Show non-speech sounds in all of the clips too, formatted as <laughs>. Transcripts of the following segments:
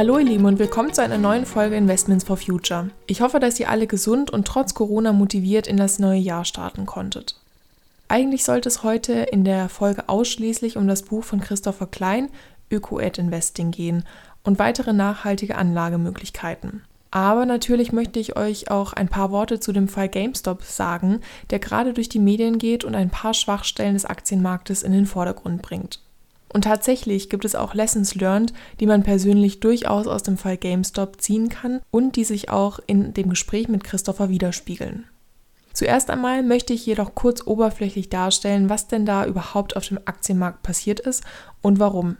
Hallo ihr Lieben und willkommen zu einer neuen Folge Investments for Future. Ich hoffe, dass ihr alle gesund und trotz Corona motiviert in das neue Jahr starten konntet. Eigentlich sollte es heute in der Folge ausschließlich um das Buch von Christopher Klein Öko-Ad Investing gehen und weitere nachhaltige Anlagemöglichkeiten. Aber natürlich möchte ich euch auch ein paar Worte zu dem Fall GameStop sagen, der gerade durch die Medien geht und ein paar Schwachstellen des Aktienmarktes in den Vordergrund bringt. Und tatsächlich gibt es auch Lessons learned, die man persönlich durchaus aus dem Fall GameStop ziehen kann und die sich auch in dem Gespräch mit Christopher widerspiegeln. Zuerst einmal möchte ich jedoch kurz oberflächlich darstellen, was denn da überhaupt auf dem Aktienmarkt passiert ist und warum.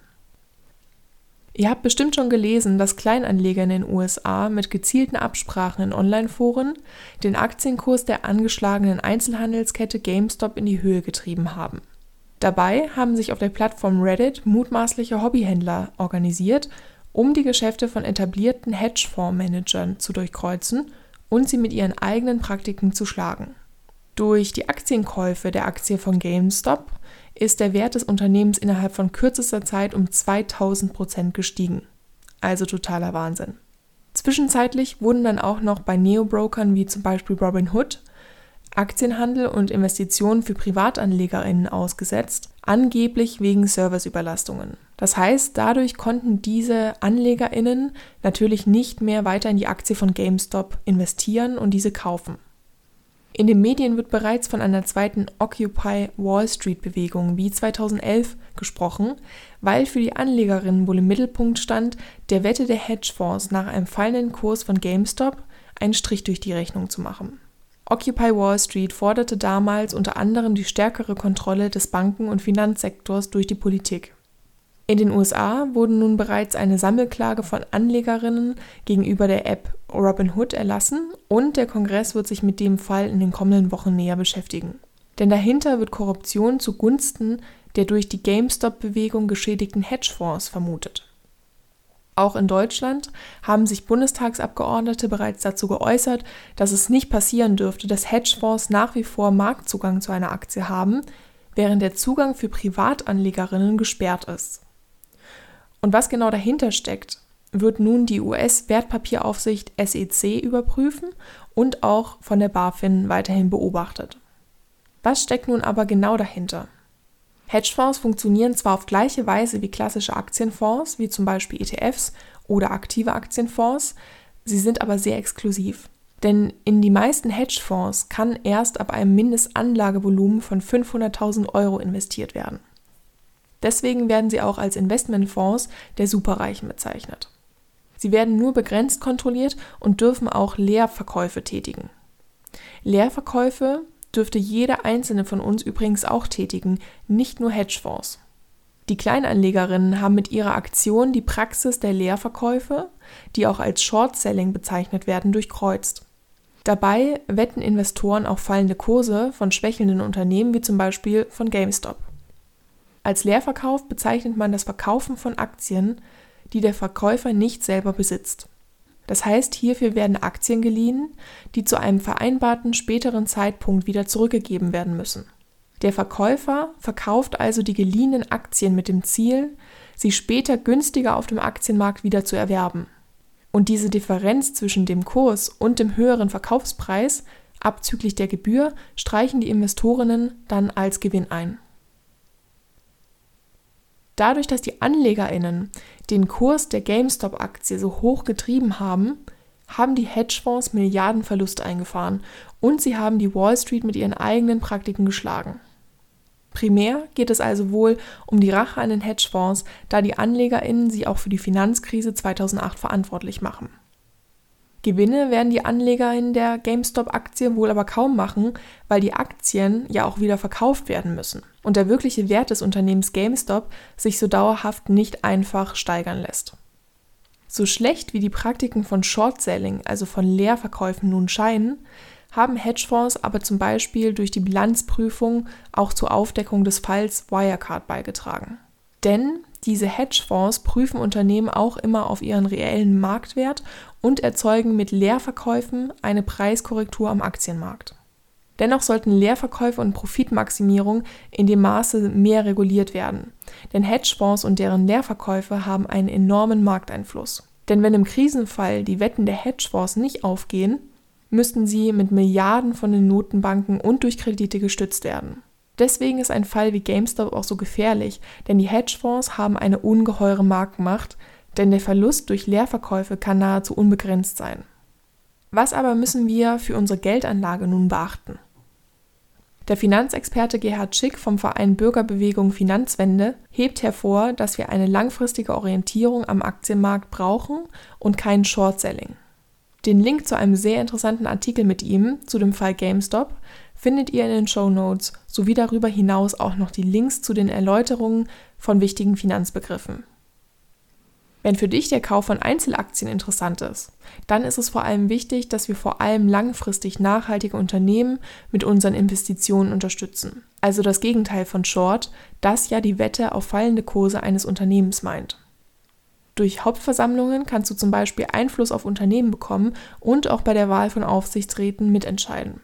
Ihr habt bestimmt schon gelesen, dass Kleinanleger in den USA mit gezielten Absprachen in Online-Foren den Aktienkurs der angeschlagenen Einzelhandelskette GameStop in die Höhe getrieben haben. Dabei haben sich auf der Plattform Reddit mutmaßliche Hobbyhändler organisiert, um die Geschäfte von etablierten Hedgefondsmanagern zu durchkreuzen und sie mit ihren eigenen Praktiken zu schlagen. Durch die Aktienkäufe der Aktie von GameStop ist der Wert des Unternehmens innerhalb von kürzester Zeit um 2000 Prozent gestiegen. Also totaler Wahnsinn. Zwischenzeitlich wurden dann auch noch bei Neobrokern wie zum Beispiel Robinhood Aktienhandel und Investitionen für PrivatanlegerInnen ausgesetzt, angeblich wegen Serviceüberlastungen. Das heißt, dadurch konnten diese AnlegerInnen natürlich nicht mehr weiter in die Aktie von GameStop investieren und diese kaufen. In den Medien wird bereits von einer zweiten Occupy Wall Street Bewegung wie 2011 gesprochen, weil für die Anlegerinnen wohl im Mittelpunkt stand, der Wette der Hedgefonds nach einem fallenden Kurs von GameStop einen Strich durch die Rechnung zu machen. Occupy Wall Street forderte damals unter anderem die stärkere Kontrolle des Banken- und Finanzsektors durch die Politik. In den USA wurde nun bereits eine Sammelklage von Anlegerinnen gegenüber der App Robinhood erlassen und der Kongress wird sich mit dem Fall in den kommenden Wochen näher beschäftigen. Denn dahinter wird Korruption zugunsten der durch die GameStop-Bewegung geschädigten Hedgefonds vermutet. Auch in Deutschland haben sich Bundestagsabgeordnete bereits dazu geäußert, dass es nicht passieren dürfte, dass Hedgefonds nach wie vor Marktzugang zu einer Aktie haben, während der Zugang für Privatanlegerinnen gesperrt ist. Und was genau dahinter steckt, wird nun die US-Wertpapieraufsicht SEC überprüfen und auch von der BaFin weiterhin beobachtet. Was steckt nun aber genau dahinter? Hedgefonds funktionieren zwar auf gleiche Weise wie klassische Aktienfonds, wie zum Beispiel ETFs oder aktive Aktienfonds, sie sind aber sehr exklusiv. Denn in die meisten Hedgefonds kann erst ab einem Mindestanlagevolumen von 500.000 Euro investiert werden. Deswegen werden sie auch als Investmentfonds der Superreichen bezeichnet. Sie werden nur begrenzt kontrolliert und dürfen auch Leerverkäufe tätigen. Leerverkäufe dürfte jeder einzelne von uns übrigens auch tätigen, nicht nur Hedgefonds. Die Kleinanlegerinnen haben mit ihrer Aktion die Praxis der Leerverkäufe, die auch als Short Selling bezeichnet werden, durchkreuzt. Dabei wetten Investoren auf fallende Kurse von schwächelnden Unternehmen wie zum Beispiel von GameStop. Als Leerverkauf bezeichnet man das Verkaufen von Aktien, die der Verkäufer nicht selber besitzt. Das heißt, hierfür werden Aktien geliehen, die zu einem vereinbarten späteren Zeitpunkt wieder zurückgegeben werden müssen. Der Verkäufer verkauft also die geliehenen Aktien mit dem Ziel, sie später günstiger auf dem Aktienmarkt wieder zu erwerben. Und diese Differenz zwischen dem Kurs und dem höheren Verkaufspreis abzüglich der Gebühr streichen die Investorinnen dann als Gewinn ein. Dadurch, dass die AnlegerInnen den Kurs der GameStop-Aktie so hoch getrieben haben, haben die Hedgefonds Milliardenverluste eingefahren und sie haben die Wall Street mit ihren eigenen Praktiken geschlagen. Primär geht es also wohl um die Rache an den Hedgefonds, da die AnlegerInnen sie auch für die Finanzkrise 2008 verantwortlich machen. Gewinne werden die Anleger in der GameStop-Aktie wohl aber kaum machen, weil die Aktien ja auch wieder verkauft werden müssen und der wirkliche Wert des Unternehmens GameStop sich so dauerhaft nicht einfach steigern lässt. So schlecht wie die Praktiken von Short-Selling, also von Leerverkäufen nun scheinen, haben Hedgefonds aber zum Beispiel durch die Bilanzprüfung auch zur Aufdeckung des Falls Wirecard beigetragen. Denn diese Hedgefonds prüfen Unternehmen auch immer auf ihren reellen Marktwert und erzeugen mit Leerverkäufen eine Preiskorrektur am Aktienmarkt. Dennoch sollten Leerverkäufe und Profitmaximierung in dem Maße mehr reguliert werden, denn Hedgefonds und deren Leerverkäufe haben einen enormen Markteinfluss. Denn wenn im Krisenfall die Wetten der Hedgefonds nicht aufgehen, müssten sie mit Milliarden von den Notenbanken und durch Kredite gestützt werden. Deswegen ist ein Fall wie GameStop auch so gefährlich, denn die Hedgefonds haben eine ungeheure Marktmacht, denn der Verlust durch Leerverkäufe kann nahezu unbegrenzt sein. Was aber müssen wir für unsere Geldanlage nun beachten? Der Finanzexperte Gerhard Schick vom Verein Bürgerbewegung Finanzwende hebt hervor, dass wir eine langfristige Orientierung am Aktienmarkt brauchen und kein Short-Selling. Den Link zu einem sehr interessanten Artikel mit ihm zu dem Fall GameStop findet ihr in den Show Notes sowie darüber hinaus auch noch die Links zu den Erläuterungen von wichtigen Finanzbegriffen. Wenn für dich der Kauf von Einzelaktien interessant ist, dann ist es vor allem wichtig, dass wir vor allem langfristig nachhaltige Unternehmen mit unseren Investitionen unterstützen. Also das Gegenteil von Short, das ja die Wette auf fallende Kurse eines Unternehmens meint. Durch Hauptversammlungen kannst du zum Beispiel Einfluss auf Unternehmen bekommen und auch bei der Wahl von Aufsichtsräten mitentscheiden.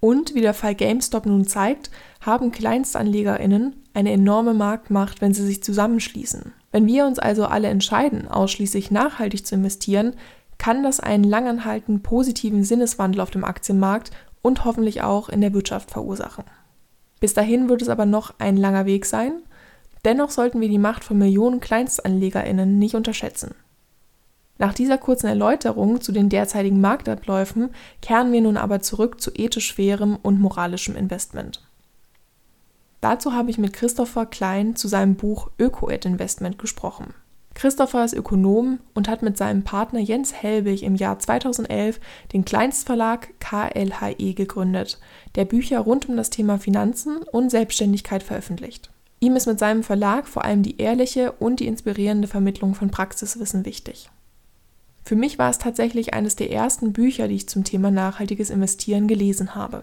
Und wie der Fall GameStop nun zeigt, haben KleinstanlegerInnen eine enorme Marktmacht, wenn sie sich zusammenschließen. Wenn wir uns also alle entscheiden, ausschließlich nachhaltig zu investieren, kann das einen langanhaltenden positiven Sinneswandel auf dem Aktienmarkt und hoffentlich auch in der Wirtschaft verursachen. Bis dahin wird es aber noch ein langer Weg sein. Dennoch sollten wir die Macht von Millionen KleinstanlegerInnen nicht unterschätzen. Nach dieser kurzen Erläuterung zu den derzeitigen Marktabläufen kehren wir nun aber zurück zu ethisch fairem und moralischem Investment. Dazu habe ich mit Christopher Klein zu seinem Buch Öko-Ed Investment gesprochen. Christopher ist Ökonom und hat mit seinem Partner Jens Helbig im Jahr 2011 den Kleinstverlag KLHE gegründet, der Bücher rund um das Thema Finanzen und Selbstständigkeit veröffentlicht. Ihm ist mit seinem Verlag vor allem die ehrliche und die inspirierende Vermittlung von Praxiswissen wichtig. Für mich war es tatsächlich eines der ersten Bücher, die ich zum Thema nachhaltiges Investieren gelesen habe.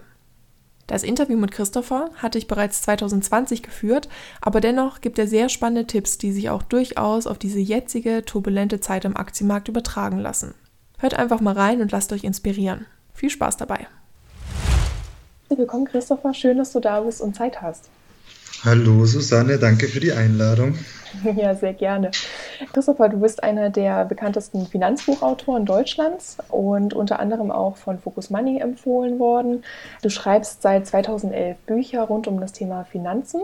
Das Interview mit Christopher hatte ich bereits 2020 geführt, aber dennoch gibt er sehr spannende Tipps, die sich auch durchaus auf diese jetzige turbulente Zeit im Aktienmarkt übertragen lassen. Hört einfach mal rein und lasst euch inspirieren. Viel Spaß dabei. Willkommen, Christopher. Schön, dass du da bist und Zeit hast. Hallo Susanne, danke für die Einladung. <laughs> Ja, sehr gerne. Christopher, du bist einer der bekanntesten Finanzbuchautoren Deutschlands und unter anderem auch von Focus Money empfohlen worden. Du schreibst seit 2011 Bücher rund um das Thema Finanzen.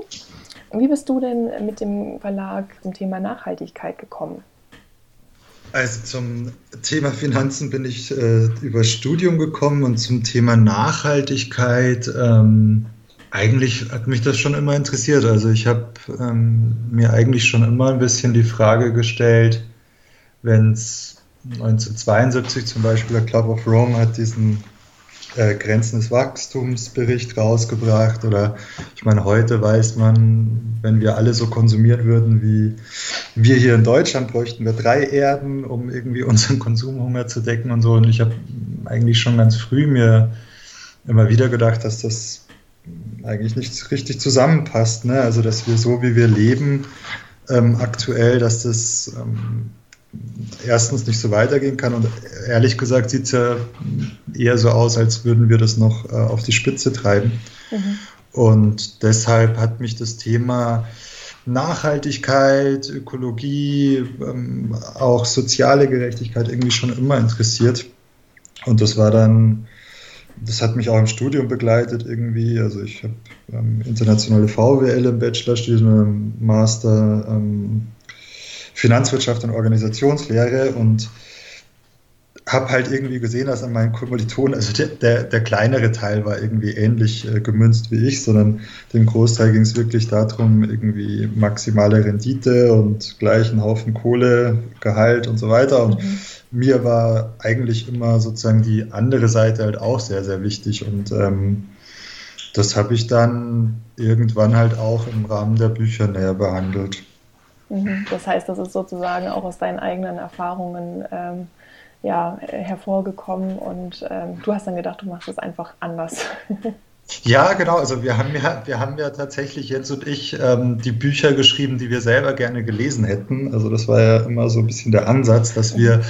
Wie bist du denn mit dem Verlag zum Thema Nachhaltigkeit gekommen? Also zum Thema Finanzen bin ich äh, über Studium gekommen und zum Thema Nachhaltigkeit. Ähm eigentlich hat mich das schon immer interessiert. Also ich habe ähm, mir eigentlich schon immer ein bisschen die Frage gestellt, wenn es 1972 zum Beispiel der Club of Rome hat diesen äh, Grenzen des Wachstumsbericht rausgebracht oder ich meine, heute weiß man, wenn wir alle so konsumieren würden wie wir hier in Deutschland, bräuchten wir drei Erden, um irgendwie <laughs> unseren Konsumhunger zu decken und so. Und ich habe eigentlich schon ganz früh mir immer wieder gedacht, dass das eigentlich nicht richtig zusammenpasst. Ne? Also, dass wir so, wie wir leben, ähm, aktuell, dass das ähm, erstens nicht so weitergehen kann und ehrlich gesagt sieht es ja eher so aus, als würden wir das noch äh, auf die Spitze treiben. Mhm. Und deshalb hat mich das Thema Nachhaltigkeit, Ökologie, ähm, auch soziale Gerechtigkeit irgendwie schon immer interessiert. Und das war dann das hat mich auch im Studium begleitet irgendwie. Also ich habe ähm, internationale VWL im Bachelor, studiert Master ähm, Finanzwirtschaft und Organisationslehre und habe halt irgendwie gesehen, dass an meinen Kommilitonen, also der, der, der kleinere Teil war irgendwie ähnlich äh, gemünzt wie ich, sondern dem Großteil ging es wirklich darum, irgendwie maximale Rendite und gleichen Haufen Kohle, Gehalt und so weiter. Und mhm mir war eigentlich immer sozusagen die andere Seite halt auch sehr, sehr wichtig. Und ähm, das habe ich dann irgendwann halt auch im Rahmen der Bücher näher behandelt. Mhm. Das heißt, das ist sozusagen auch aus deinen eigenen Erfahrungen ähm, ja, hervorgekommen und ähm, du hast dann gedacht, du machst es einfach anders. <laughs> Ja, genau. Also wir haben ja, wir haben ja tatsächlich Jens und ich ähm, die Bücher geschrieben, die wir selber gerne gelesen hätten. Also das war ja immer so ein bisschen der Ansatz, dass wir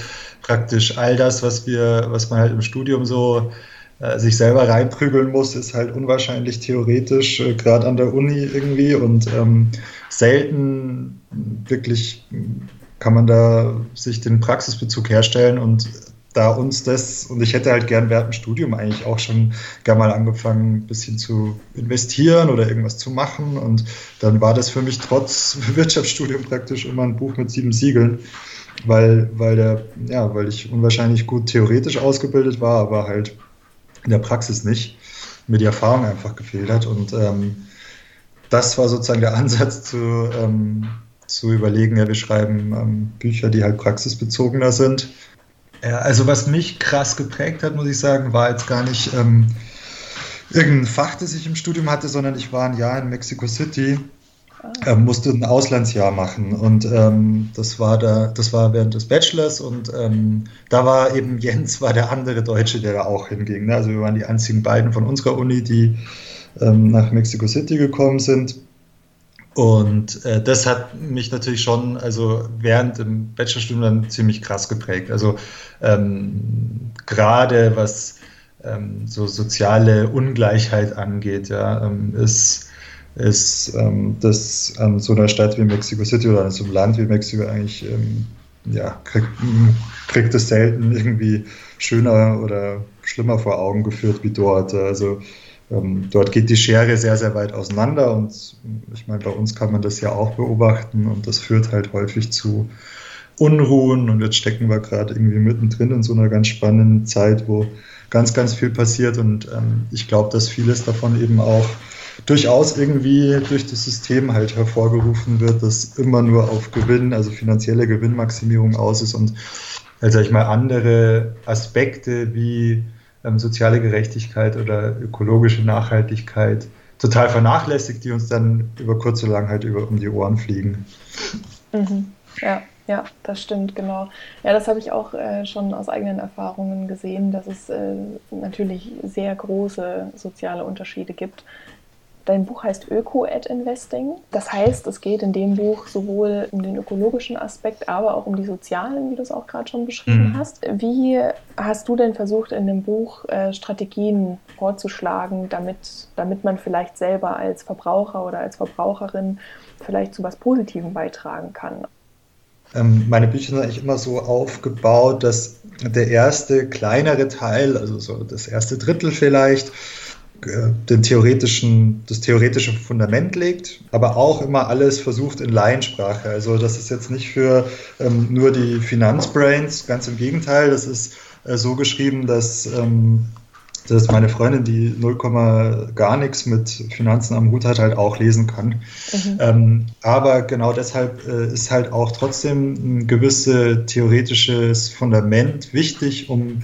praktisch all das, was wir, was man halt im Studium so äh, sich selber reinprügeln muss, ist halt unwahrscheinlich theoretisch, äh, gerade an der Uni irgendwie und ähm, selten wirklich kann man da sich den Praxisbezug herstellen und da uns das, und ich hätte halt gern während dem Studium eigentlich auch schon gern mal angefangen, ein bisschen zu investieren oder irgendwas zu machen. Und dann war das für mich trotz <laughs> Wirtschaftsstudium praktisch immer ein Buch mit sieben Siegeln, weil, weil, der, ja, weil ich unwahrscheinlich gut theoretisch ausgebildet war, aber halt in der Praxis nicht, mir die Erfahrung einfach gefehlt hat. Und ähm, das war sozusagen der <laughs> Ansatz zu, ähm, zu überlegen, ja, wir schreiben ähm, Bücher, die halt praxisbezogener sind ja, also was mich krass geprägt hat, muss ich sagen, war jetzt gar nicht ähm, irgendein Fach, das ich im Studium hatte, sondern ich war ein Jahr in Mexico City, äh, musste ein Auslandsjahr machen und ähm, das war da, das war während des Bachelors und ähm, da war eben Jens war der andere Deutsche, der da auch hinging. Ne? Also wir waren die einzigen beiden von unserer Uni, die ähm, nach Mexico City gekommen sind. Und äh, das hat mich natürlich schon, also während dem Bachelorstudium dann ziemlich krass geprägt. Also ähm, gerade was ähm, so soziale Ungleichheit angeht, ja, ähm, ist, ist ähm, das an so einer Stadt wie Mexico City oder an so einem Land wie Mexiko eigentlich, ähm, ja, kriegt, kriegt selten irgendwie schöner oder schlimmer vor Augen geführt wie dort. Also ähm, dort geht die Schere sehr, sehr weit auseinander und ich meine, bei uns kann man das ja auch beobachten und das führt halt häufig zu Unruhen und jetzt stecken wir gerade irgendwie mittendrin in so einer ganz spannenden Zeit, wo ganz, ganz viel passiert und ähm, ich glaube, dass vieles davon eben auch durchaus irgendwie durch das System halt hervorgerufen wird, das immer nur auf Gewinn, also finanzielle Gewinnmaximierung aus ist und also ich mal andere Aspekte wie ähm, soziale Gerechtigkeit oder ökologische Nachhaltigkeit total vernachlässigt, die uns dann über kurz oder lang halt über um die Ohren fliegen. Mhm. Ja, ja, das stimmt, genau. Ja, das habe ich auch äh, schon aus eigenen Erfahrungen gesehen, dass es äh, natürlich sehr große soziale Unterschiede gibt Dein Buch heißt Öko-Ad-Investing. Das heißt, es geht in dem Buch sowohl um den ökologischen Aspekt, aber auch um die sozialen, wie du es auch gerade schon beschrieben mhm. hast. Wie hast du denn versucht, in dem Buch äh, Strategien vorzuschlagen, damit, damit man vielleicht selber als Verbraucher oder als Verbraucherin vielleicht zu was Positivem beitragen kann? Ähm, meine Bücher sind eigentlich immer so aufgebaut, dass der erste kleinere Teil, also so das erste Drittel vielleicht, den theoretischen, das theoretische Fundament legt, aber auch immer alles versucht in Laiensprache. Also das ist jetzt nicht für ähm, nur die Finanzbrains, ganz im Gegenteil, das ist äh, so geschrieben, dass, ähm, dass meine Freundin, die 0, gar nichts mit Finanzen am Hut hat, halt auch lesen kann. Mhm. Ähm, aber genau deshalb äh, ist halt auch trotzdem ein gewisses theoretisches Fundament wichtig, um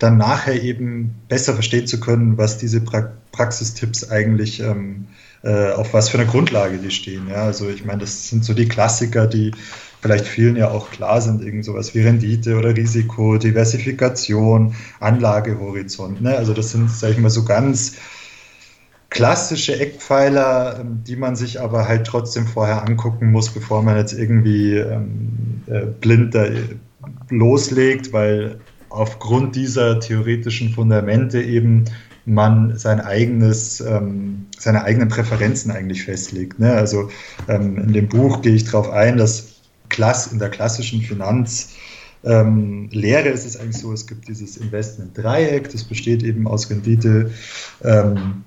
dann nachher eben besser verstehen zu können, was diese pra Praxistipps eigentlich, ähm, äh, auf was für eine Grundlage die stehen. Ja? Also ich meine, das sind so die Klassiker, die vielleicht vielen ja auch klar sind, irgend sowas wie Rendite oder Risiko, Diversifikation, Anlagehorizont. Ne? Also das sind, sage ich mal, so ganz klassische Eckpfeiler, ähm, die man sich aber halt trotzdem vorher angucken muss, bevor man jetzt irgendwie ähm, äh, blind da loslegt, weil aufgrund dieser theoretischen Fundamente eben man sein eigenes, ähm, seine eigenen Präferenzen eigentlich festlegt. Ne? Also ähm, in dem Buch gehe ich darauf ein, dass Klass, in der klassischen Finanzlehre ähm, ist es eigentlich so, es gibt dieses Investment-Dreieck, das besteht eben aus Rendite, ähm,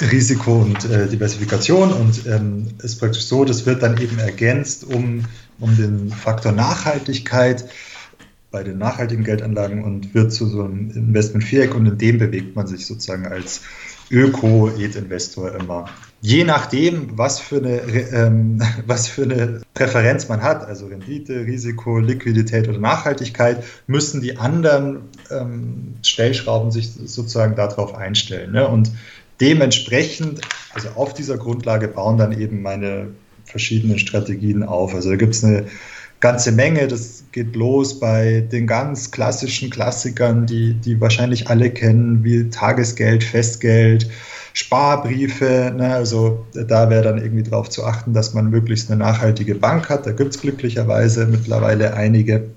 Risiko und äh, Diversifikation und ähm, ist praktisch so, das wird dann eben ergänzt um, um den Faktor Nachhaltigkeit bei den nachhaltigen Geldanlagen und wird zu so einem Investment-Viereck und in dem bewegt man sich sozusagen als Öko-Ed-Investor immer. Je nachdem, was für, eine, ähm, <laughs> was für eine Präferenz man hat, also Rendite, Risiko, Liquidität oder Nachhaltigkeit, müssen die anderen ähm, Stellschrauben sich sozusagen darauf einstellen. Ne? Und dementsprechend, also auf dieser Grundlage bauen dann eben meine verschiedenen Strategien auf. Also da gibt es eine ganze Menge. Das geht los bei den ganz klassischen Klassikern, die, die wahrscheinlich alle kennen, wie Tagesgeld, Festgeld, Sparbriefe. Ne? Also da wäre dann irgendwie darauf zu achten, dass man möglichst eine nachhaltige Bank hat. Da gibt es glücklicherweise mittlerweile einige.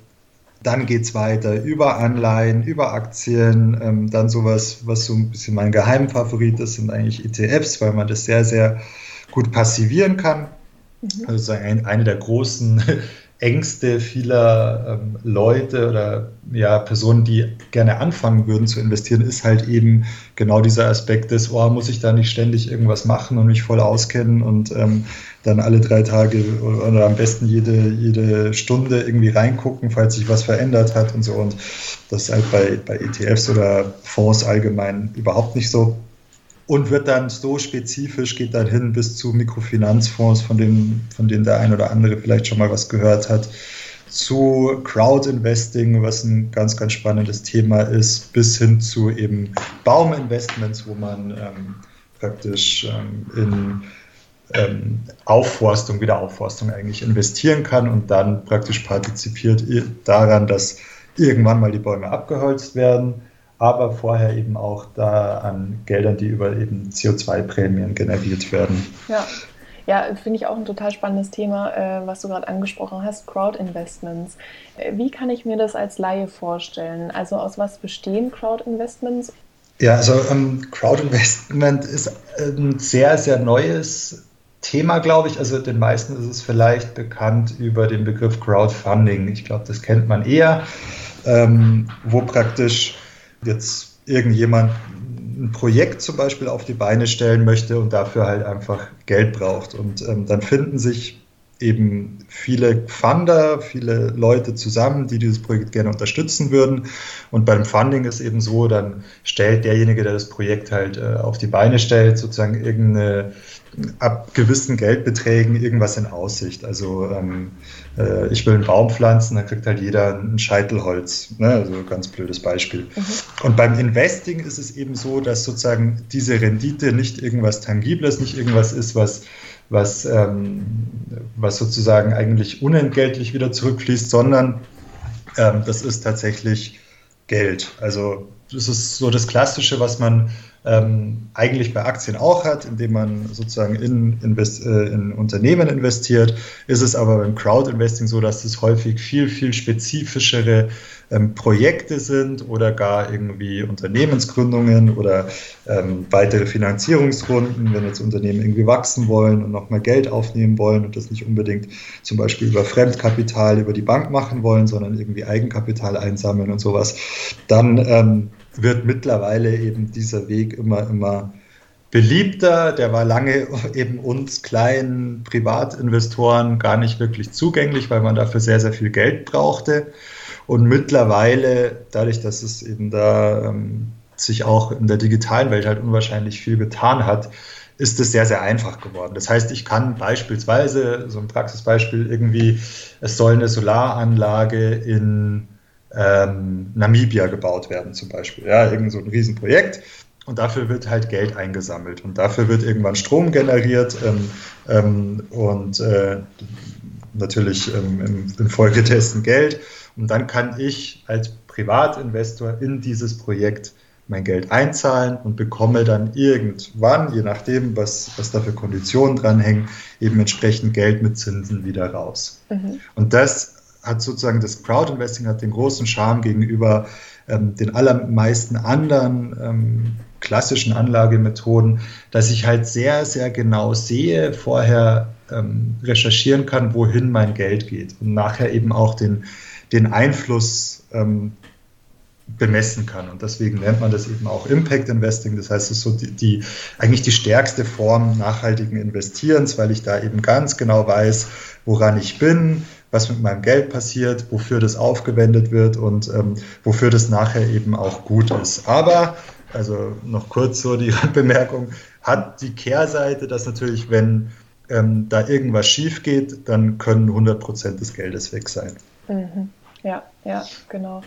Dann geht es weiter über Anleihen, über Aktien, ähm, dann sowas, was so ein bisschen mein Geheimfavorit ist, sind eigentlich ETFs, weil man das sehr, sehr gut passivieren kann. Mhm. Also eine der großen Ängste vieler ähm, Leute oder ja, Personen, die gerne anfangen würden zu investieren, ist halt eben genau dieser Aspekt des, oh, muss ich da nicht ständig irgendwas machen und mich voll auskennen und ähm, dann alle drei Tage oder am besten jede, jede Stunde irgendwie reingucken, falls sich was verändert hat und so. Und das ist halt bei, bei ETFs oder Fonds allgemein überhaupt nicht so und wird dann so spezifisch, geht dann hin bis zu Mikrofinanzfonds, von denen, von denen der ein oder andere vielleicht schon mal was gehört hat, zu Crowdinvesting, was ein ganz, ganz spannendes Thema ist, bis hin zu eben Bauminvestments, wo man ähm, praktisch ähm, in ähm, Aufforstung, Wiederaufforstung eigentlich investieren kann und dann praktisch partizipiert daran, dass irgendwann mal die Bäume abgeholzt werden aber vorher eben auch da an Geldern, die über eben CO2-Prämien generiert werden. Ja. Ja, finde ich auch ein total spannendes Thema, äh, was du gerade angesprochen hast, Crowd-Investments. Äh, wie kann ich mir das als Laie vorstellen? Also aus was bestehen Crowd-Investments? Ja, also ähm, Crowd-Investment ist ein sehr, sehr neues Thema, glaube ich. Also den meisten ist es vielleicht bekannt über den Begriff Crowdfunding. Ich glaube, das kennt man eher, ähm, wo praktisch jetzt irgendjemand ein Projekt zum Beispiel auf die Beine stellen möchte und dafür halt einfach Geld braucht. Und ähm, dann finden sich eben viele Funder, viele Leute zusammen, die dieses Projekt gerne unterstützen würden. Und beim Funding ist eben so, dann stellt derjenige, der das Projekt halt äh, auf die Beine stellt, sozusagen irgendeine ab gewissen Geldbeträgen irgendwas in Aussicht. Also ähm, äh, ich will einen Baum pflanzen, dann kriegt halt jeder ein Scheitelholz. Ne? Also ganz blödes Beispiel. Mhm. Und beim Investing ist es eben so, dass sozusagen diese Rendite nicht irgendwas Tangibles, nicht irgendwas ist, was was, ähm, was sozusagen eigentlich unentgeltlich wieder zurückfließt, sondern ähm, das ist tatsächlich Geld. Also das ist so das Klassische, was man ähm, eigentlich bei Aktien auch hat, indem man sozusagen in, invest, äh, in Unternehmen investiert, ist es aber beim Crowd-Investing so, dass es häufig viel, viel spezifischere ähm, Projekte sind oder gar irgendwie Unternehmensgründungen oder ähm, weitere Finanzierungsrunden, wenn jetzt Unternehmen irgendwie wachsen wollen und nochmal Geld aufnehmen wollen und das nicht unbedingt zum Beispiel über Fremdkapital über die Bank machen wollen, sondern irgendwie Eigenkapital einsammeln und sowas, dann ähm, wird mittlerweile eben dieser Weg immer, immer beliebter. Der war lange eben uns kleinen Privatinvestoren gar nicht wirklich zugänglich, weil man dafür sehr, sehr viel Geld brauchte. Und mittlerweile, dadurch, dass es eben da ähm, sich auch in der digitalen Welt halt unwahrscheinlich viel getan hat, ist es sehr, sehr einfach geworden. Das heißt, ich kann beispielsweise, so ein Praxisbeispiel irgendwie, es soll eine Solaranlage in ähm, Namibia gebaut werden zum Beispiel. Ja, irgend so ein Riesenprojekt. Und dafür wird halt Geld eingesammelt und dafür wird irgendwann Strom generiert ähm, ähm, und äh, natürlich ähm, im, Folgetesten Geld. Und dann kann ich als Privatinvestor in dieses Projekt mein Geld einzahlen und bekomme dann irgendwann, je nachdem, was, was da für Konditionen dranhängen, eben entsprechend Geld mit Zinsen wieder raus. Mhm. Und das hat sozusagen das Crowdinvesting hat den großen Charme gegenüber ähm, den allermeisten anderen ähm, klassischen Anlagemethoden, dass ich halt sehr, sehr genau sehe, vorher ähm, recherchieren kann, wohin mein Geld geht und nachher eben auch den, den Einfluss ähm, bemessen kann. Und deswegen nennt man das eben auch Impact Investing. Das heißt, es ist so die, die, eigentlich die stärkste Form nachhaltigen Investierens, weil ich da eben ganz genau weiß, woran ich bin, was mit meinem Geld passiert, wofür das aufgewendet wird und ähm, wofür das nachher eben auch gut ist. Aber, also noch kurz so die <laughs> Bemerkung, hat die Kehrseite, dass natürlich, wenn ähm, da irgendwas schief geht, dann können 100 Prozent des Geldes weg sein. Mhm. Ja, ja, genau.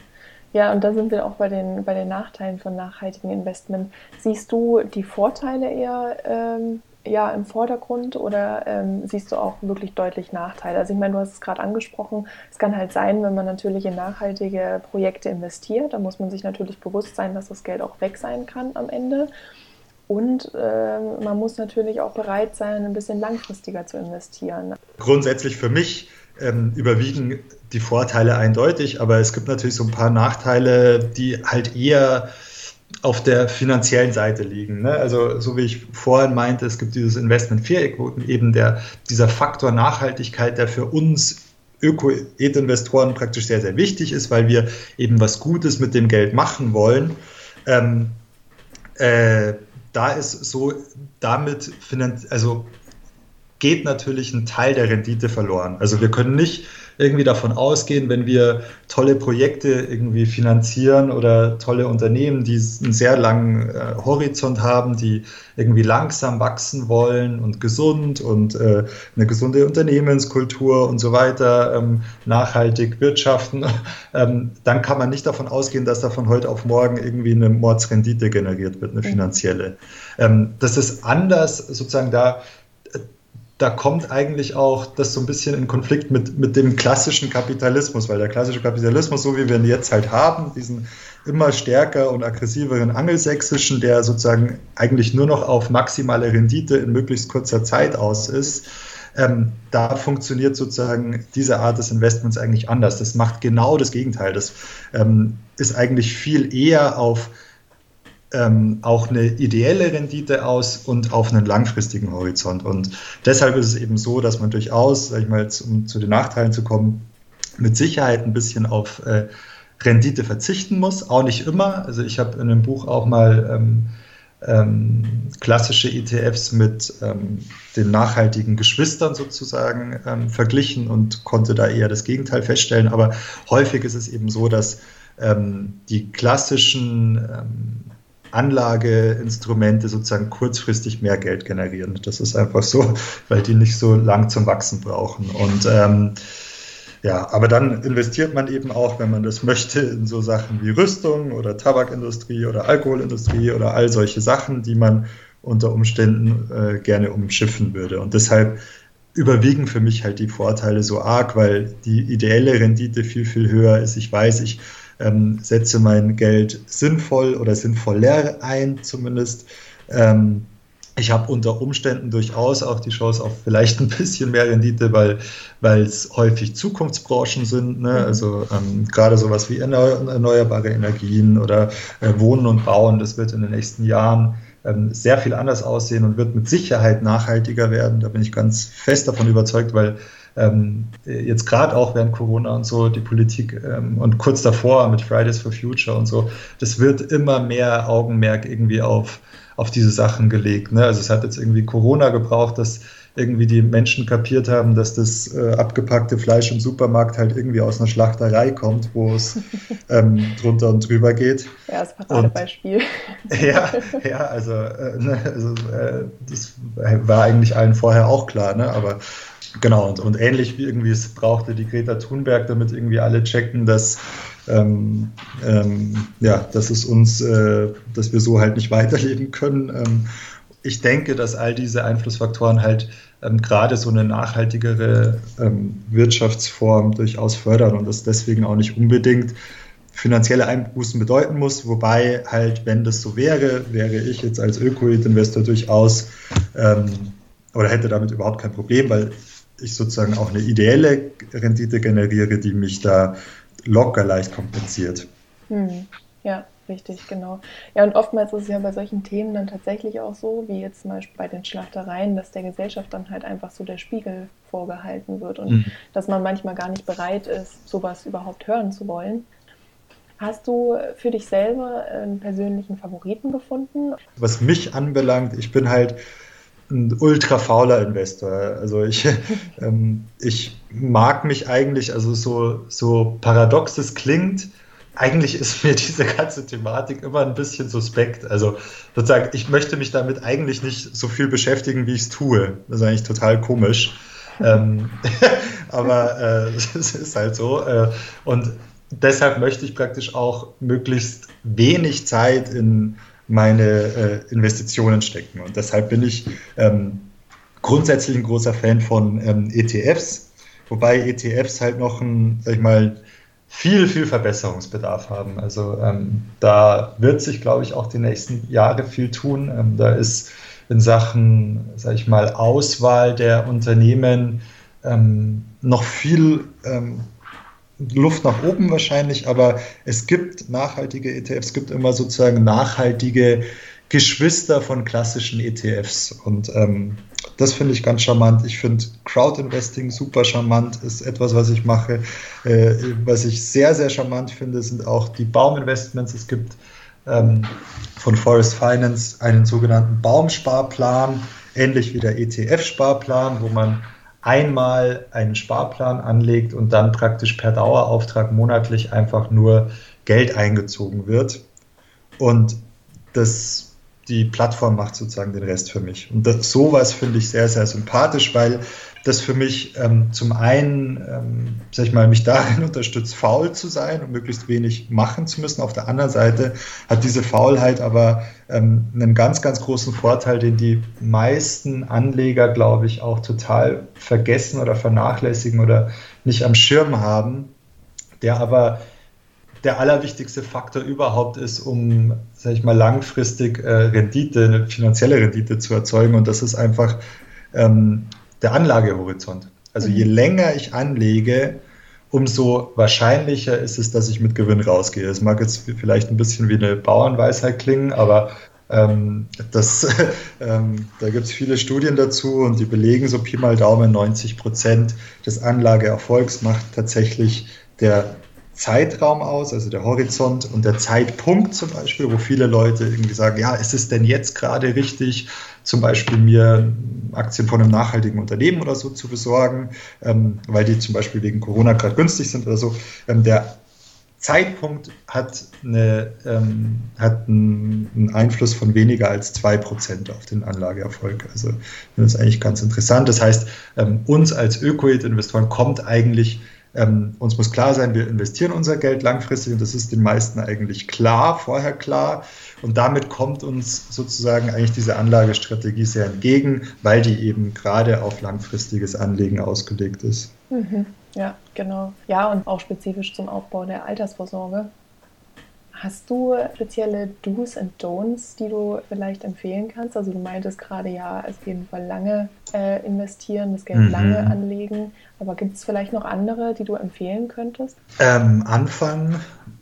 Ja, und da sind wir auch bei den, bei den Nachteilen von nachhaltigen Investment. Siehst du die Vorteile eher ähm, ja im Vordergrund oder ähm, siehst du auch wirklich deutlich Nachteile? Also ich meine, du hast es gerade angesprochen, es kann halt sein, wenn man natürlich in nachhaltige Projekte investiert, da muss man sich natürlich bewusst sein, dass das Geld auch weg sein kann am Ende. Und äh, man muss natürlich auch bereit sein, ein bisschen langfristiger zu investieren. Grundsätzlich für mich ähm, überwiegen die Vorteile eindeutig, aber es gibt natürlich so ein paar Nachteile, die halt eher auf der finanziellen Seite liegen. Ne? Also so wie ich vorhin meinte, es gibt dieses Investment Viereck, wo eben der, dieser Faktor Nachhaltigkeit, der für uns Öko-Eth-Investoren praktisch sehr, sehr wichtig ist, weil wir eben was Gutes mit dem Geld machen wollen. Ähm, äh, da ist so, damit also geht natürlich ein Teil der Rendite verloren. Also wir können nicht irgendwie davon ausgehen, wenn wir tolle Projekte irgendwie finanzieren oder tolle Unternehmen, die einen sehr langen äh, Horizont haben, die irgendwie langsam wachsen wollen und gesund und äh, eine gesunde Unternehmenskultur und so weiter, ähm, nachhaltig wirtschaften, <laughs> ähm, dann kann man nicht davon ausgehen, dass da von heute auf morgen irgendwie eine Mordsrendite generiert wird, eine mhm. finanzielle. Ähm, das ist anders, sozusagen da da kommt eigentlich auch das so ein bisschen in Konflikt mit, mit dem klassischen Kapitalismus, weil der klassische Kapitalismus, so wie wir ihn jetzt halt haben, diesen immer stärker und aggressiveren angelsächsischen, der sozusagen eigentlich nur noch auf maximale Rendite in möglichst kurzer Zeit aus ist, ähm, da funktioniert sozusagen diese Art des Investments eigentlich anders. Das macht genau das Gegenteil. Das ähm, ist eigentlich viel eher auf ähm, auch eine ideelle Rendite aus und auf einen langfristigen Horizont. Und deshalb ist es eben so, dass man durchaus, sag ich mal, um zu den Nachteilen zu kommen, mit Sicherheit ein bisschen auf äh, Rendite verzichten muss. Auch nicht immer. Also ich habe in einem Buch auch mal ähm, ähm, klassische ETFs mit ähm, den nachhaltigen Geschwistern sozusagen ähm, verglichen und konnte da eher das Gegenteil feststellen. Aber häufig ist es eben so, dass ähm, die klassischen Anlageinstrumente sozusagen kurzfristig mehr Geld generieren. Das ist einfach so, weil die nicht so lang zum Wachsen brauchen. Und ähm, ja, aber dann investiert man eben auch, wenn man das möchte, in so Sachen wie Rüstung oder Tabakindustrie oder Alkoholindustrie oder all solche Sachen, die man unter Umständen äh, gerne umschiffen würde. Und deshalb überwiegen für mich halt die Vorteile so arg, weil die ideelle Rendite viel, viel höher ist. Ich weiß, ich ähm, setze mein Geld sinnvoll oder sinnvoller ein zumindest. Ähm, ich habe unter Umständen durchaus auch die Chance auf vielleicht ein bisschen mehr Rendite, weil es häufig Zukunftsbranchen sind. Ne? Mhm. Also ähm, gerade sowas wie erneuerbare Energien oder äh, Wohnen und Bauen, das wird in den nächsten Jahren ähm, sehr viel anders aussehen und wird mit Sicherheit nachhaltiger werden. Da bin ich ganz fest davon überzeugt, weil ähm, jetzt gerade auch während Corona und so die Politik ähm, und kurz davor mit Fridays for Future und so, das wird immer mehr Augenmerk irgendwie auf, auf diese Sachen gelegt. Ne? Also es hat jetzt irgendwie Corona gebraucht, dass irgendwie die Menschen kapiert haben, dass das äh, abgepackte Fleisch im Supermarkt halt irgendwie aus einer Schlachterei kommt, wo es <laughs> ähm, drunter und drüber geht. Ja, das Paradebeispiel. <laughs> ja, ja, also, äh, ne, also äh, das war eigentlich allen vorher auch klar, ne? aber Genau, und, und ähnlich wie irgendwie es brauchte die Greta Thunberg, damit irgendwie alle checken, dass, ähm, ähm, ja, dass es uns, äh, dass wir so halt nicht weiterleben können. Ähm, ich denke, dass all diese Einflussfaktoren halt ähm, gerade so eine nachhaltigere ähm, Wirtschaftsform durchaus fördern und das deswegen auch nicht unbedingt finanzielle Einbußen bedeuten muss, wobei halt, wenn das so wäre, wäre ich jetzt als Ökoid-Investor durchaus ähm, oder hätte damit überhaupt kein Problem, weil ich sozusagen auch eine ideelle Rendite generiere, die mich da locker leicht kompensiert. Hm. Ja, richtig, genau. Ja, und oftmals ist es ja bei solchen Themen dann tatsächlich auch so, wie jetzt zum Beispiel bei den Schlachtereien, dass der Gesellschaft dann halt einfach so der Spiegel vorgehalten wird und mhm. dass man manchmal gar nicht bereit ist, sowas überhaupt hören zu wollen. Hast du für dich selber einen persönlichen Favoriten gefunden? Was mich anbelangt, ich bin halt ein ultra fauler Investor. Also ich, <laughs> ähm, ich mag mich eigentlich, also so, so paradox es klingt, eigentlich ist mir <laughs> diese ganze Thematik immer ein bisschen suspekt. Also sozusagen, ich möchte mich damit eigentlich nicht so viel beschäftigen, wie ich es tue. Das ist eigentlich total komisch. ähm, <laughs> aber äh, es ist halt so. Äh, und deshalb möchte ich praktisch auch möglichst wenig Zeit in meine äh, Investitionen stecken. Und deshalb bin ich ähm, grundsätzlich ein großer Fan von ähm, ETFs, wobei ETFs halt noch ein, sag ich mal, viel, viel Verbesserungsbedarf haben. Also ähm, da wird sich, glaube ich, auch die nächsten Jahre viel tun. Ähm, da ist in Sachen, sage ich mal, Auswahl der Unternehmen ähm, noch viel ähm, Luft nach oben wahrscheinlich, aber es gibt nachhaltige ETFs, es gibt immer sozusagen nachhaltige Geschwister von klassischen ETFs. Und ähm, das finde ich ganz charmant. Ich finde Crowd-Investing super charmant, ist etwas, was ich mache. Äh, was ich sehr, sehr charmant finde, sind auch die Bauminvestments. Es gibt ähm, von Forest Finance einen sogenannten Baumsparplan, ähnlich wie der ETF-Sparplan, wo man einmal einen Sparplan anlegt und dann praktisch per Dauerauftrag monatlich einfach nur Geld eingezogen wird. Und das die Plattform macht sozusagen den Rest für mich. Und das, sowas finde ich sehr, sehr sympathisch, weil das für mich ähm, zum einen, ähm, sag ich mal, mich darin <laughs> unterstützt, faul zu sein und möglichst wenig machen zu müssen. Auf der anderen Seite hat diese Faulheit aber ähm, einen ganz, ganz großen Vorteil, den die meisten Anleger, glaube ich, auch total vergessen oder vernachlässigen oder nicht am Schirm haben, der aber der allerwichtigste Faktor überhaupt ist, um, sag ich mal, langfristig äh, Rendite, eine finanzielle Rendite zu erzeugen. Und das ist einfach ähm, der Anlagehorizont. Also je mhm. länger ich anlege, umso wahrscheinlicher ist es, dass ich mit Gewinn rausgehe. Es mag jetzt vielleicht ein bisschen wie eine Bauernweisheit klingen, aber ähm, das, <laughs> ähm, da gibt es viele Studien dazu und die belegen so Pi mal Daumen 90 Prozent des Anlageerfolgs macht tatsächlich der Zeitraum aus, also der Horizont und der Zeitpunkt zum Beispiel, wo viele Leute irgendwie sagen, ja, ist es denn jetzt gerade richtig, zum Beispiel mir Aktien von einem nachhaltigen Unternehmen oder so zu besorgen, ähm, weil die zum Beispiel wegen Corona gerade günstig sind oder so. Ähm, der Zeitpunkt hat, eine, ähm, hat einen, Einfluss von weniger als 2% auf den Anlageerfolg. Also das ist eigentlich ganz interessant. Das heißt, ähm, uns als Ökoid-Investoren kommt eigentlich ähm, uns muss klar sein, wir investieren unser Geld langfristig und das ist den meisten eigentlich klar, vorher klar. Und damit kommt uns sozusagen eigentlich diese Anlagestrategie sehr entgegen, weil die eben gerade auf langfristiges Anlegen ausgelegt ist. Mhm. Ja, genau. Ja, und auch spezifisch zum Aufbau der Altersvorsorge. Hast du spezielle Do's und Don'ts, die du vielleicht empfehlen kannst? Also du meintest gerade ja, auf jeden Fall lange äh, investieren, das Geld mhm. lange anlegen. Aber gibt es vielleicht noch andere, die du empfehlen könntest? Ähm, Anfang,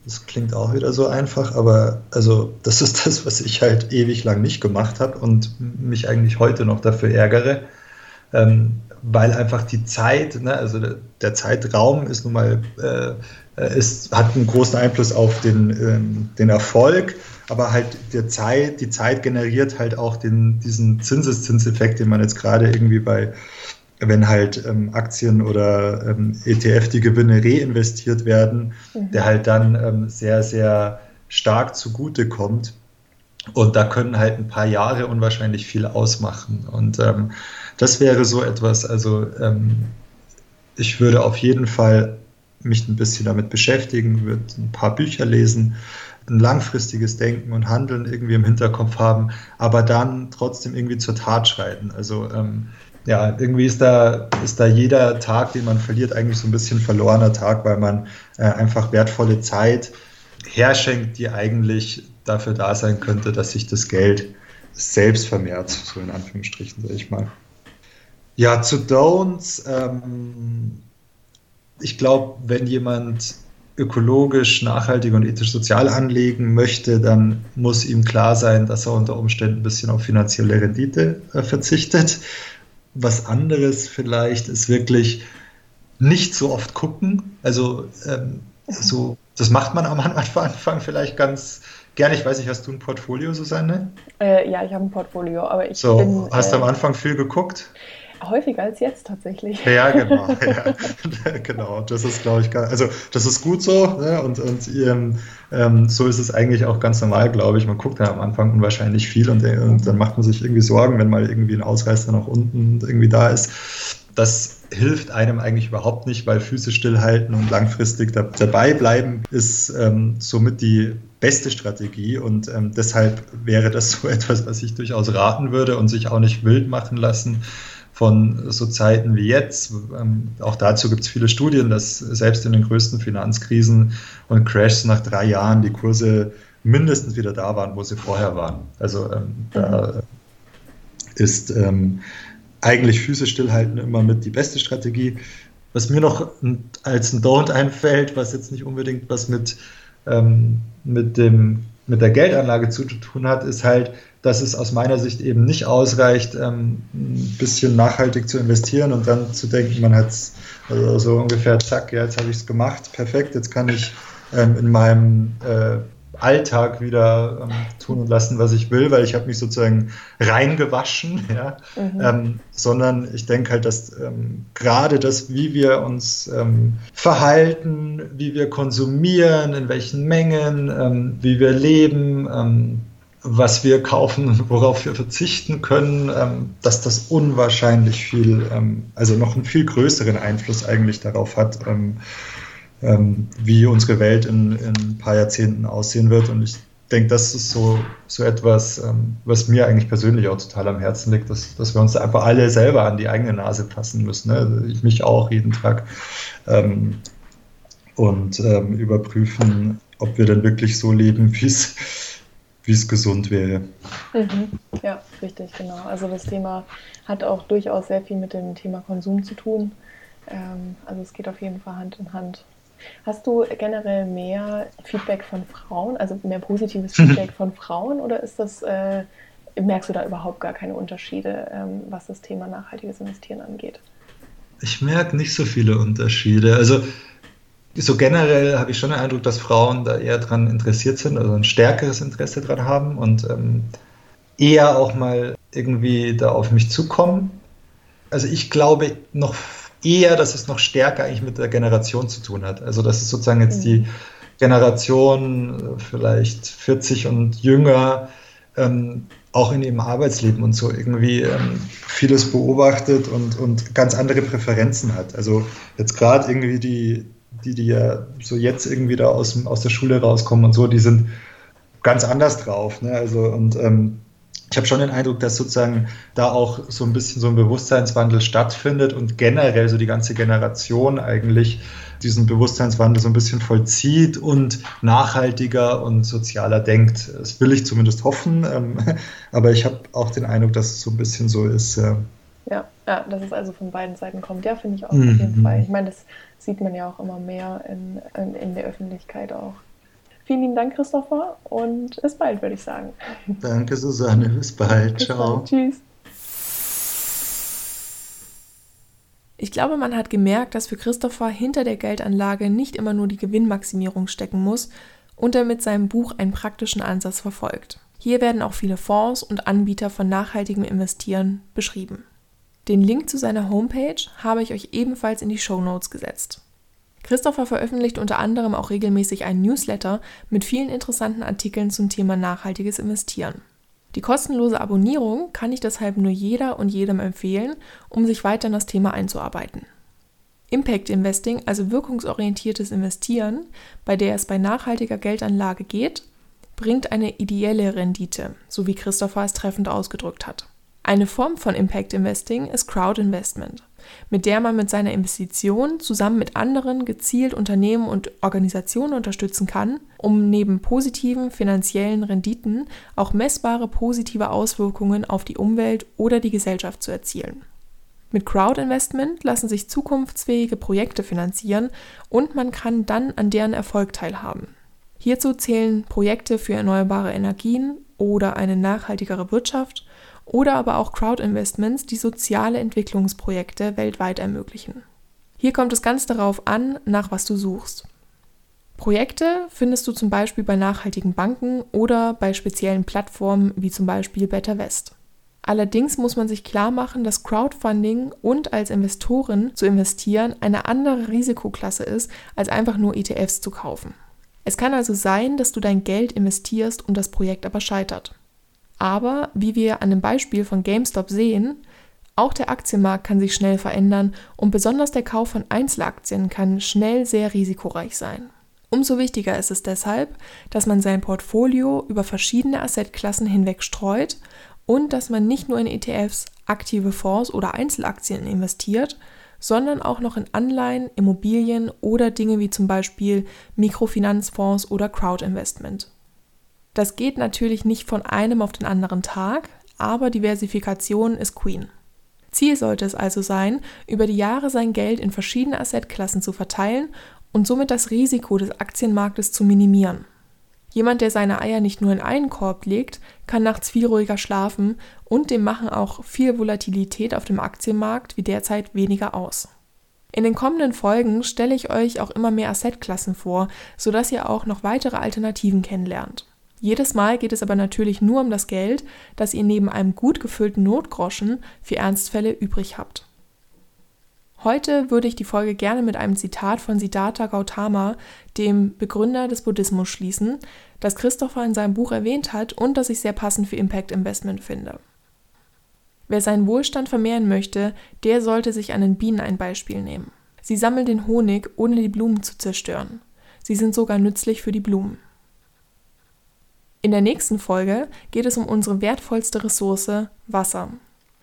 das klingt auch wieder so einfach, aber also das ist das, was ich halt ewig lang nicht gemacht habe und mich eigentlich heute noch dafür ärgere. Ähm, weil einfach die Zeit, ne, also der, der, Zeitraum ist nun mal, äh, ist, hat einen großen Einfluss auf den, ähm, den Erfolg, aber halt der Zeit, die Zeit generiert halt auch den, diesen Zinseszinseffekt, den man jetzt gerade irgendwie bei, wenn halt ähm, Aktien oder ähm, ETF die Gewinne reinvestiert werden, mhm. der halt dann ähm, sehr, sehr stark zugute kommt. Und da können halt ein paar Jahre unwahrscheinlich viel ausmachen. Und ähm, das wäre so etwas, also ähm, ich würde auf jeden Fall mich ein bisschen damit beschäftigen, würde ein paar Bücher lesen, ein langfristiges Denken und Handeln irgendwie im Hinterkopf haben, aber dann trotzdem irgendwie zur Tat schreiten. Also ähm, ja, irgendwie ist da, ist da jeder Tag, den man verliert, eigentlich so ein bisschen verlorener Tag, weil man äh, einfach wertvolle Zeit herschenkt, die eigentlich dafür da sein könnte, dass sich das Geld selbst vermehrt, so in Anführungsstrichen, sage ich mal. Ja, zu Don'ts. Ähm, ich glaube, wenn jemand ökologisch, nachhaltig und ethisch sozial anlegen möchte, dann muss ihm klar sein, dass er unter Umständen ein bisschen auf finanzielle Rendite äh, verzichtet. Was anderes vielleicht ist wirklich nicht so oft gucken. Also ähm, so, das macht man am <laughs> Anfang vielleicht ganz gerne. Ich weiß nicht, hast du ein Portfolio, Susanne? Äh, ja, ich habe ein Portfolio, aber ich so, bin, Hast du am äh, Anfang viel geguckt? Häufiger als jetzt tatsächlich. Ja, genau. <laughs> ja, <laughs> genau. Das ist, glaube ich, gar, also das ist gut so. Ne? Und, und ähm, ähm, so ist es eigentlich auch ganz normal, glaube ich. Man guckt ja am Anfang unwahrscheinlich viel und, äh, und dann macht man sich irgendwie Sorgen, wenn mal irgendwie ein Ausreißer nach unten irgendwie da ist. Das hilft einem eigentlich überhaupt nicht, weil Füße stillhalten und langfristig da, dabei bleiben ist ähm, somit die beste Strategie und ähm, deshalb wäre das so <laughs> etwas, was ich durchaus raten würde und sich auch nicht wild machen lassen von so Zeiten wie jetzt. Ähm, auch dazu gibt es viele Studien, dass selbst in den größten Finanzkrisen und Crashs nach drei Jahren die Kurse mindestens wieder da waren, wo sie vorher waren. Also ähm, da ist ähm, eigentlich Füße stillhalten immer mit die beste Strategie. Was mir noch als ein Don't einfällt, was jetzt nicht unbedingt was mit, ähm, mit dem mit der Geldanlage zu tun hat, ist halt, dass es aus meiner Sicht eben nicht ausreicht, ähm, ein bisschen nachhaltig zu investieren und dann zu denken, man hat es also so ungefähr, zack, ja, jetzt habe ich es gemacht, perfekt, jetzt kann ich ähm, in meinem äh, Alltag wieder ähm, tun und lassen, was ich will, weil ich habe mich sozusagen reingewaschen, <laughs> ja? Mhm. Ähm, sondern ich denke halt, dass ähm, gerade das, wie wir uns ähm, verhalten, wie wir konsumieren, in welchen Mengen, ähm, wie wir leben, ähm, was wir kaufen, worauf wir verzichten können, dass das unwahrscheinlich viel, also noch einen viel größeren Einfluss eigentlich darauf hat, ähm, wie unsere Welt in, in, ein paar Jahrzehnten aussehen wird. Und ich denke, das ist so, so etwas, ähm, was mir eigentlich persönlich auch total am Herzen liegt, dass, dass wir uns einfach alle selber an die eigene Nase fassen müssen. Ne? Also ich mich auch jeden Tag. Ähm, und ähm, überprüfen, ob wir denn wirklich so leben, wie es wie es gesund wäre. Mhm. Ja, richtig, genau. Also das Thema hat auch durchaus sehr viel mit dem Thema Konsum zu tun. Ähm, also es geht auf jeden Fall Hand in Hand. Hast du generell mehr Feedback von Frauen, also mehr positives <laughs> Feedback von Frauen oder ist das, äh, merkst du da überhaupt gar keine Unterschiede, ähm, was das Thema nachhaltiges Investieren angeht? Ich merke nicht so viele Unterschiede. Also so generell habe ich schon den Eindruck, dass Frauen da eher daran interessiert sind, also ein stärkeres Interesse daran haben und ähm, eher auch mal irgendwie da auf mich zukommen. Also ich glaube noch eher, dass es noch stärker eigentlich mit der Generation zu tun hat. Also dass es sozusagen jetzt mhm. die Generation äh, vielleicht 40 und jünger ähm, auch in ihrem Arbeitsleben und so irgendwie ähm, vieles beobachtet und, und ganz andere Präferenzen hat. Also jetzt gerade irgendwie die, die, die ja so jetzt irgendwie da aus, aus der Schule rauskommen und so, die sind ganz anders drauf. Ne? Also und ähm, ich habe schon den Eindruck, dass sozusagen da auch so ein bisschen so ein Bewusstseinswandel stattfindet und generell so die ganze Generation eigentlich diesen Bewusstseinswandel so ein bisschen vollzieht und nachhaltiger und sozialer denkt. Das will ich zumindest hoffen, ähm, <laughs> aber ich habe auch den Eindruck, dass es so ein bisschen so ist. Ja, ja, ja dass es also von beiden Seiten kommt. Ja, finde ich auch mhm. auf jeden Fall. Ich meine, das sieht man ja auch immer mehr in, in, in der Öffentlichkeit auch. Vielen lieben Dank, Christopher, und bis bald, würde ich sagen. Danke, Susanne. Bis bald. Bis Ciao. Bald. Tschüss. Ich glaube, man hat gemerkt, dass für Christopher hinter der Geldanlage nicht immer nur die Gewinnmaximierung stecken muss und er mit seinem Buch einen praktischen Ansatz verfolgt. Hier werden auch viele Fonds und Anbieter von nachhaltigem Investieren beschrieben. Den Link zu seiner Homepage habe ich euch ebenfalls in die Show Notes gesetzt. Christopher veröffentlicht unter anderem auch regelmäßig einen Newsletter mit vielen interessanten Artikeln zum Thema nachhaltiges Investieren. Die kostenlose Abonnierung kann ich deshalb nur jeder und jedem empfehlen, um sich weiter in das Thema einzuarbeiten. Impact Investing, also wirkungsorientiertes Investieren, bei der es bei nachhaltiger Geldanlage geht, bringt eine ideelle Rendite, so wie Christopher es treffend ausgedrückt hat. Eine Form von Impact Investing ist Crowd Investment mit der man mit seiner Investition zusammen mit anderen gezielt Unternehmen und Organisationen unterstützen kann, um neben positiven finanziellen Renditen auch messbare positive Auswirkungen auf die Umwelt oder die Gesellschaft zu erzielen. Mit Crowdinvestment lassen sich zukunftsfähige Projekte finanzieren und man kann dann an deren Erfolg teilhaben. Hierzu zählen Projekte für erneuerbare Energien oder eine nachhaltigere Wirtschaft oder aber auch Crowd-Investments, die soziale Entwicklungsprojekte weltweit ermöglichen. Hier kommt es ganz darauf an, nach was du suchst. Projekte findest du zum Beispiel bei nachhaltigen Banken oder bei speziellen Plattformen wie zum Beispiel Better West. Allerdings muss man sich klar machen, dass Crowdfunding und als Investorin zu investieren eine andere Risikoklasse ist, als einfach nur ETFs zu kaufen. Es kann also sein, dass du dein Geld investierst und das Projekt aber scheitert. Aber wie wir an dem Beispiel von GameStop sehen, auch der Aktienmarkt kann sich schnell verändern und besonders der Kauf von Einzelaktien kann schnell sehr risikoreich sein. Umso wichtiger ist es deshalb, dass man sein Portfolio über verschiedene Assetklassen hinweg streut und dass man nicht nur in ETFs, aktive Fonds oder Einzelaktien investiert, sondern auch noch in Anleihen, Immobilien oder Dinge wie zum Beispiel Mikrofinanzfonds oder Crowdinvestment. Das geht natürlich nicht von einem auf den anderen Tag, aber Diversifikation ist Queen. Ziel sollte es also sein, über die Jahre sein Geld in verschiedene Assetklassen zu verteilen und somit das Risiko des Aktienmarktes zu minimieren. Jemand, der seine Eier nicht nur in einen Korb legt, kann nachts viel ruhiger schlafen und dem machen auch viel Volatilität auf dem Aktienmarkt wie derzeit weniger aus. In den kommenden Folgen stelle ich euch auch immer mehr Assetklassen vor, sodass ihr auch noch weitere Alternativen kennenlernt. Jedes Mal geht es aber natürlich nur um das Geld, das ihr neben einem gut gefüllten Notgroschen für Ernstfälle übrig habt. Heute würde ich die Folge gerne mit einem Zitat von Siddhartha Gautama, dem Begründer des Buddhismus, schließen, das Christopher in seinem Buch erwähnt hat und das ich sehr passend für Impact Investment finde. Wer seinen Wohlstand vermehren möchte, der sollte sich an den Bienen ein Beispiel nehmen. Sie sammeln den Honig, ohne die Blumen zu zerstören. Sie sind sogar nützlich für die Blumen. In der nächsten Folge geht es um unsere wertvollste Ressource, Wasser.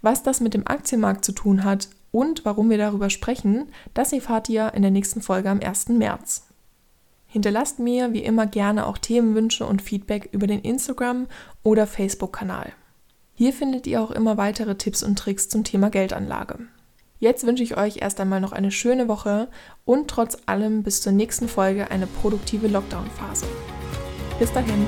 Was das mit dem Aktienmarkt zu tun hat, und warum wir darüber sprechen, das erfahrt ihr in der nächsten Folge am 1. März. Hinterlasst mir wie immer gerne auch Themenwünsche und Feedback über den Instagram- oder Facebook-Kanal. Hier findet ihr auch immer weitere Tipps und Tricks zum Thema Geldanlage. Jetzt wünsche ich euch erst einmal noch eine schöne Woche und trotz allem bis zur nächsten Folge eine produktive Lockdown-Phase. Bis dahin.